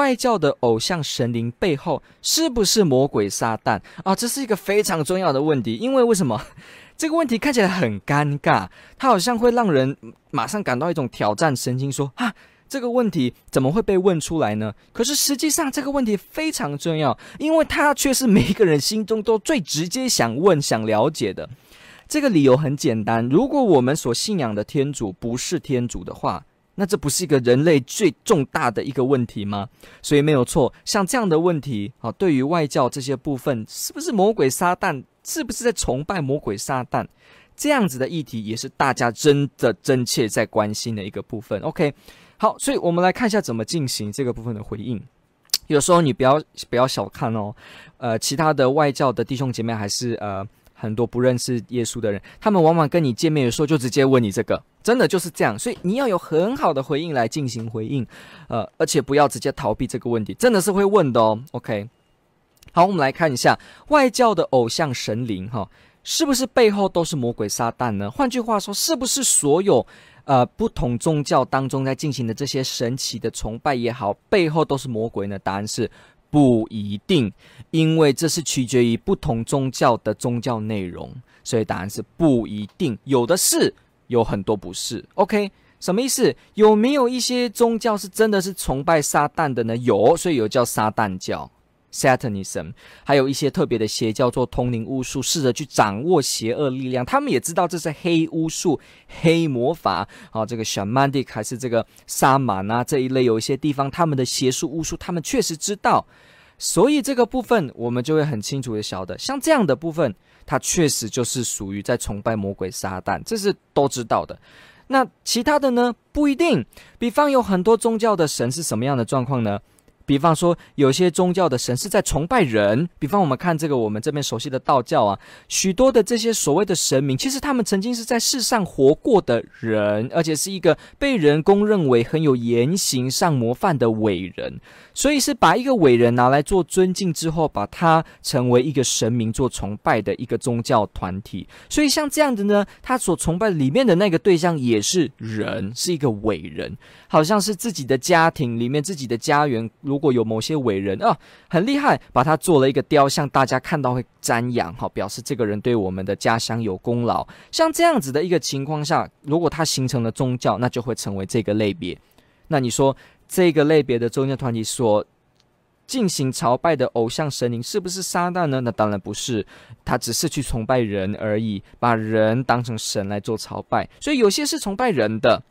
外教的偶像神灵背后是不是魔鬼撒旦啊？这是一个非常重要的问题，因为为什么 这个问题看起来很尴尬？它好像会让人马上感到一种挑战神经，说啊，这个问题怎么会被问出来呢？可是实际上这个问题非常重要，因为它却是每一个人心中都最直接想问、想了解的。这个理由很简单，如果我们所信仰的天主不是天主的话。那这不是一个人类最重大的一个问题吗？所以没有错，像这样的问题啊，对于外教这些部分，是不是魔鬼撒旦？是不是在崇拜魔鬼撒旦？这样子的议题也是大家真的真切在关心的一个部分。OK，好，所以我们来看一下怎么进行这个部分的回应。有时候你不要不要小看哦，呃，其他的外教的弟兄姐妹还是呃。很多不认识耶稣的人，他们往往跟你见面的时候就直接问你这个，真的就是这样。所以你要有很好的回应来进行回应，呃，而且不要直接逃避这个问题，真的是会问的哦。OK，好，我们来看一下外教的偶像神灵哈，是不是背后都是魔鬼撒旦呢？换句话说，是不是所有呃不同宗教当中在进行的这些神奇的崇拜也好，背后都是魔鬼呢？答案是。不一定，因为这是取决于不同宗教的宗教内容，所以答案是不一定。有的是，有很多不是。OK，什么意思？有没有一些宗教是真的是崇拜撒旦的呢？有，所以有叫撒旦教。Satanism，还有一些特别的邪教做通灵巫术，试着去掌握邪恶力量。他们也知道这是黑巫术、黑魔法。啊，这个 Shamanic 还是这个萨满啊这一类，有一些地方他们的邪术巫术，他们确实知道。所以这个部分我们就会很清楚的晓得，像这样的部分，它确实就是属于在崇拜魔鬼撒旦，这是都知道的。那其他的呢？不一定。比方有很多宗教的神是什么样的状况呢？比方说，有些宗教的神是在崇拜人。比方，我们看这个我们这边熟悉的道教啊，许多的这些所谓的神明，其实他们曾经是在世上活过的人，而且是一个被人公认为很有言行上模范的伟人。所以是把一个伟人拿来做尊敬之后，把他成为一个神明做崇拜的一个宗教团体。所以像这样的呢，他所崇拜里面的那个对象也是人，是一个伟人，好像是自己的家庭里面自己的家园如。如果有某些伟人啊，很厉害，把他做了一个雕像，大家看到会瞻仰，哈，表示这个人对我们的家乡有功劳。像这样子的一个情况下，如果他形成了宗教，那就会成为这个类别。那你说这个类别的宗教团体所进行朝拜的偶像神灵是不是撒旦呢？那当然不是，他只是去崇拜人而已，把人当成神来做朝拜。所以有些是崇拜人的。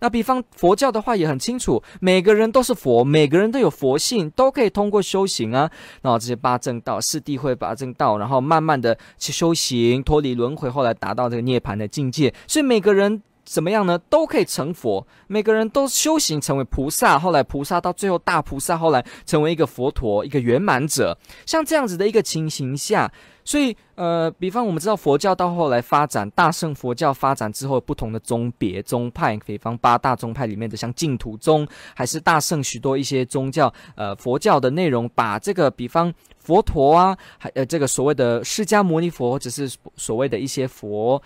那比方佛教的话也很清楚，每个人都是佛，每个人都有佛性，都可以通过修行啊，然后这些八正道、四谛会八正道，然后慢慢的去修行，脱离轮回，后来达到这个涅槃的境界。所以每个人怎么样呢？都可以成佛，每个人都修行成为菩萨，后来菩萨到最后大菩萨，后来成为一个佛陀，一个圆满者。像这样子的一个情形下。所以，呃，比方我们知道佛教到后来发展，大乘佛教发展之后，不同的宗别宗派，比方八大宗派里面的像净土宗，还是大圣许多一些宗教，呃，佛教的内容，把这个比方佛陀啊，还呃这个所谓的释迦牟尼佛，或者是所谓的一些佛。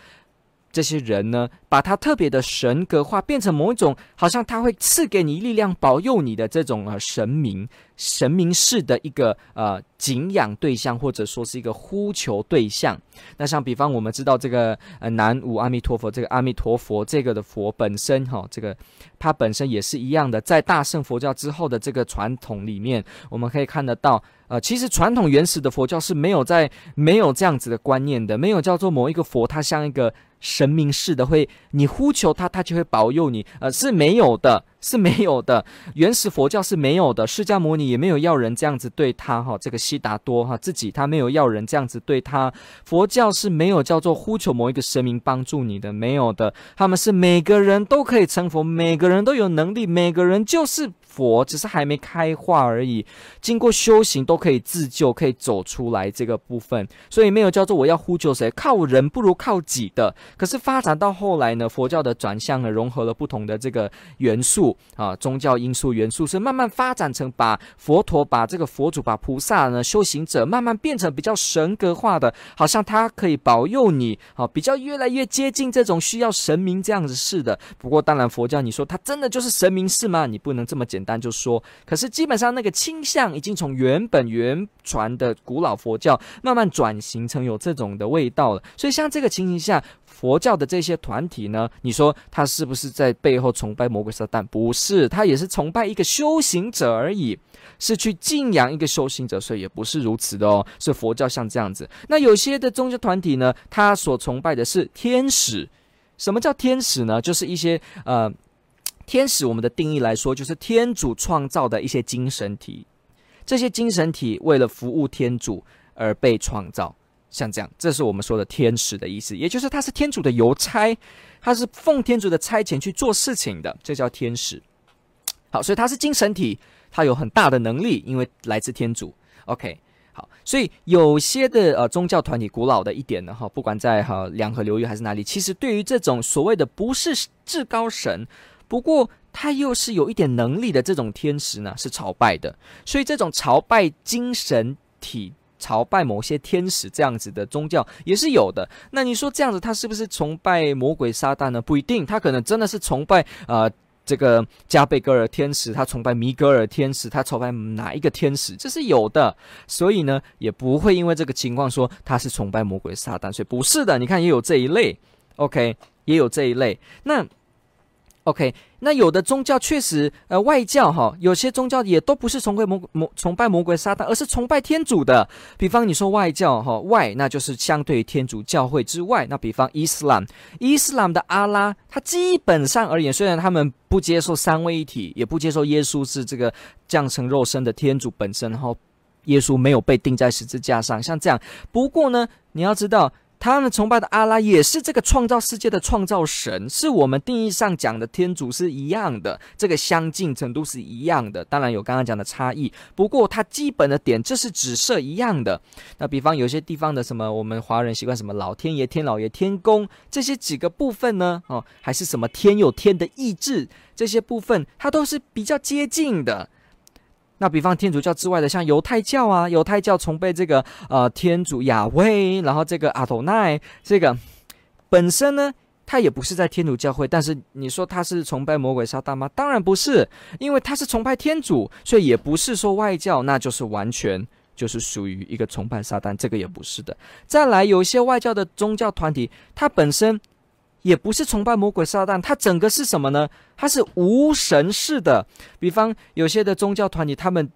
这些人呢，把他特别的神格化，变成某一种好像他会赐给你力量、保佑你的这种呃神明、神明式的一个呃敬仰对象，或者说是一个呼求对象。那像比方我们知道这个呃南无阿弥陀佛，这个阿弥陀佛这个的佛本身哈、这个它本身也是一样的，在大乘佛教之后的这个传统里面，我们可以看得到。呃，其实传统原始的佛教是没有在没有这样子的观念的，没有叫做某一个佛，他像一个神明似的，会你呼求他，他就会保佑你，呃，是没有的，是没有的。原始佛教是没有的，释迦牟尼也没有要人这样子对他哈，这个悉达多哈自己他没有要人这样子对他。佛教是没有叫做呼求某一个神明帮助你的，没有的。他们是每个人都可以成佛，每个人都有能力，每个人就是。佛，只是还没开化而已。经过修行都可以自救，可以走出来这个部分，所以没有叫做我要呼救谁，靠人不如靠己的。可是发展到后来呢，佛教的转向呢，融合了不同的这个元素啊，宗教因素元素，是慢慢发展成把佛陀、把这个佛祖、把菩萨呢，修行者慢慢变成比较神格化的，好像他可以保佑你，啊，比较越来越接近这种需要神明这样子似的。不过当然，佛教你说它真的就是神明是吗？你不能这么简单就说。可是基本上那个倾向已经从原本原传的古老佛教慢慢转型成有这种的味道了。所以像这个情形下，佛教的这些团体呢，你说他是不是在背后崇拜魔鬼撒旦？不是，他也是崇拜一个修行者而已，是去敬仰一个修行者，所以也不是如此的哦。是佛教像这样子。那有些的宗教团体呢，他所崇拜的是天使。什么叫天使呢？就是一些呃，天使。我们的定义来说，就是天主创造的一些精神体。这些精神体为了服务天主而被创造，像这样，这是我们说的天使的意思。也就是他是天主的邮差，他是奉天主的差遣去做事情的，这叫天使。好，所以他是精神体，他有很大的能力，因为来自天主。OK。好，所以有些的呃宗教团体，古老的一点呢哈，不管在哈两河流域还是哪里，其实对于这种所谓的不是至高神，不过他又是有一点能力的这种天使呢，是朝拜的。所以这种朝拜精神体、朝拜某些天使这样子的宗教也是有的。那你说这样子，他是不是崇拜魔鬼撒旦呢？不一定，他可能真的是崇拜呃。这个加贝格尔天使，他崇拜米格尔天使，他崇拜哪一个天使？这是有的，所以呢，也不会因为这个情况说他是崇拜魔鬼撒旦，所以不是的。你看，也有这一类，OK，也有这一类。那。OK，那有的宗教确实，呃，外教哈，有些宗教也都不是崇拜魔魔崇拜魔鬼撒旦，而是崇拜天主的。比方你说外教哈，外那就是相对于天主教会之外。那比方伊斯兰，伊斯兰的阿拉，他基本上而言，虽然他们不接受三位一体，也不接受耶稣是这个降成肉身的天主本身，然后耶稣没有被钉在十字架上，像这样。不过呢，你要知道。他们崇拜的阿拉也是这个创造世界的创造神，是我们定义上讲的天主是一样的，这个相近程度是一样的。当然有刚刚讲的差异，不过它基本的点这是指涉一样的。那比方有些地方的什么，我们华人习惯什么老天爷、天老爷、天公这些几个部分呢？哦，还是什么天有天的意志这些部分，它都是比较接近的。那比方天主教之外的，像犹太教啊，犹太教崇拜这个呃天主亚威，然后这个阿多奈，这个本身呢，他也不是在天主教会，但是你说他是崇拜魔鬼撒旦吗？当然不是，因为他是崇拜天主，所以也不是说外教，那就是完全就是属于一个崇拜撒旦，这个也不是的。再来，有一些外教的宗教团体，它本身。也不是崇拜魔鬼撒旦，它整个是什么呢？它是无神式的。比方有些的宗教团体，他们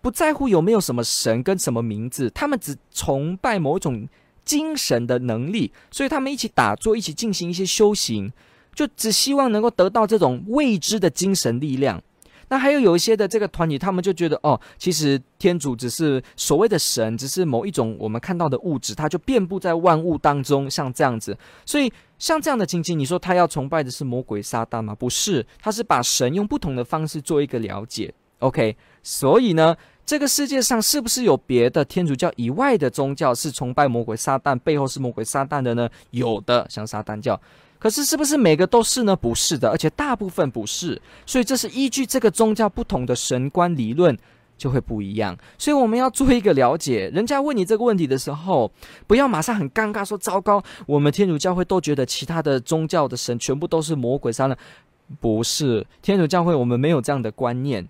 不在乎有没有什么神跟什么名字，他们只崇拜某一种精神的能力，所以他们一起打坐，一起进行一些修行，就只希望能够得到这种未知的精神力量。那还有有一些的这个团体，他们就觉得哦，其实天主只是所谓的神，只是某一种我们看到的物质，它就遍布在万物当中，像这样子。所以像这样的情景，你说他要崇拜的是魔鬼撒旦吗？不是，他是把神用不同的方式做一个了解。OK，所以呢，这个世界上是不是有别的天主教以外的宗教是崇拜魔鬼撒旦，背后是魔鬼撒旦的呢？有的，像撒旦教。可是，是不是每个都是呢？不是的，而且大部分不是。所以，这是依据这个宗教不同的神观理论就会不一样。所以，我们要做一个了解。人家问你这个问题的时候，不要马上很尴尬说：“糟糕，我们天主教会都觉得其他的宗教的神全部都是魔鬼撒旦。”不是，天主教会我们没有这样的观念。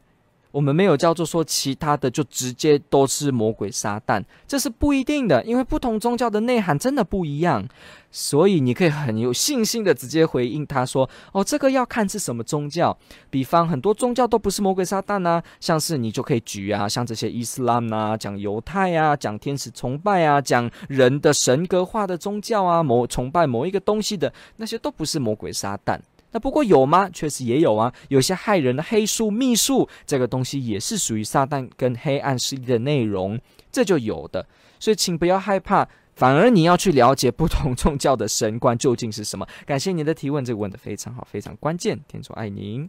我们没有叫做说其他的就直接都是魔鬼撒旦，这是不一定的，因为不同宗教的内涵真的不一样，所以你可以很有信心的直接回应他说：“哦，这个要看是什么宗教。比方很多宗教都不是魔鬼撒旦啊，像是你就可以举啊，像这些伊斯兰啊，讲犹太啊，讲天使崇拜啊，讲人的神格化的宗教啊，某崇拜某一个东西的那些都不是魔鬼撒旦。”那不过有吗？确实也有啊，有些害人的黑术、秘术，这个东西也是属于撒旦跟黑暗势力的内容，这就有的。所以请不要害怕，反而你要去了解不同宗教的神官究竟是什么。感谢您的提问，这个问得非常好，非常关键。天主爱您。